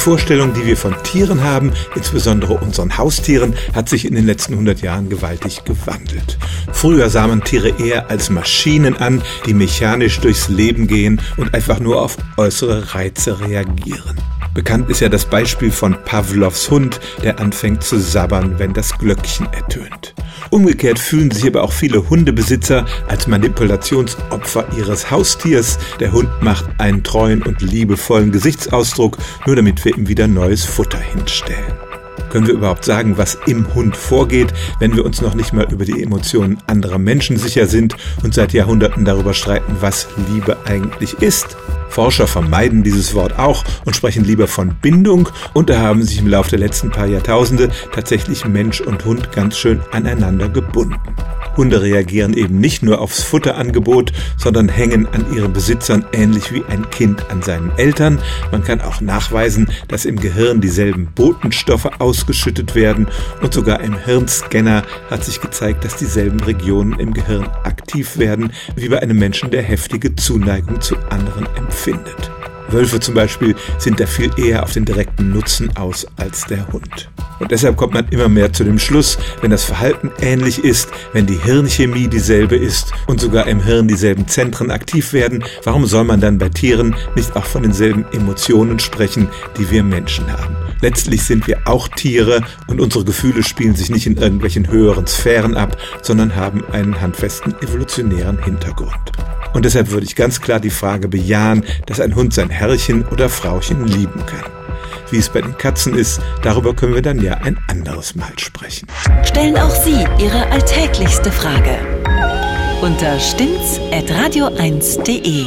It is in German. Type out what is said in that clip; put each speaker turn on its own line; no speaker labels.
Vorstellung, die wir von Tieren haben, insbesondere unseren Haustieren, hat sich in den letzten 100 Jahren gewaltig gewandelt. Früher sah man Tiere eher als Maschinen an, die mechanisch durchs Leben gehen und einfach nur auf äußere Reize reagieren. Bekannt ist ja das Beispiel von Pavlovs Hund, der anfängt zu sabbern, wenn das Glöckchen ertönt. Umgekehrt fühlen sich aber auch viele Hundebesitzer als Manipulationsopfer ihres Haustiers. Der Hund macht einen treuen und liebevollen Gesichtsausdruck, nur damit wir ihm wieder neues Futter hinstellen. Können wir überhaupt sagen, was im Hund vorgeht, wenn wir uns noch nicht mal über die Emotionen anderer Menschen sicher sind und seit Jahrhunderten darüber streiten, was Liebe eigentlich ist? Forscher vermeiden dieses Wort auch und sprechen lieber von Bindung und da haben sich im Laufe der letzten paar Jahrtausende tatsächlich Mensch und Hund ganz schön aneinander gebunden. Hunde reagieren eben nicht nur aufs Futterangebot, sondern hängen an ihren Besitzern ähnlich wie ein Kind an seinen Eltern. Man kann auch nachweisen, dass im Gehirn dieselben Botenstoffe ausgeschüttet werden und sogar im Hirnscanner hat sich gezeigt, dass dieselben Regionen im Gehirn aktiv werden, wie bei einem Menschen, der heftige Zuneigung zu anderen empfindet. Wölfe zum Beispiel sind da viel eher auf den direkten Nutzen aus als der Hund. Und deshalb kommt man immer mehr zu dem Schluss, wenn das Verhalten ähnlich ist, wenn die Hirnchemie dieselbe ist und sogar im Hirn dieselben Zentren aktiv werden, warum soll man dann bei Tieren nicht auch von denselben Emotionen sprechen, die wir Menschen haben? Letztlich sind wir auch Tiere und unsere Gefühle spielen sich nicht in irgendwelchen höheren Sphären ab, sondern haben einen handfesten evolutionären Hintergrund. Und deshalb würde ich ganz klar die Frage bejahen, dass ein Hund sein Herrchen oder Frauchen lieben kann. Wie es bei den Katzen ist, darüber können wir dann ja ein anderes Mal sprechen.
Stellen auch Sie Ihre alltäglichste Frage unter stimmtz.radio1.de.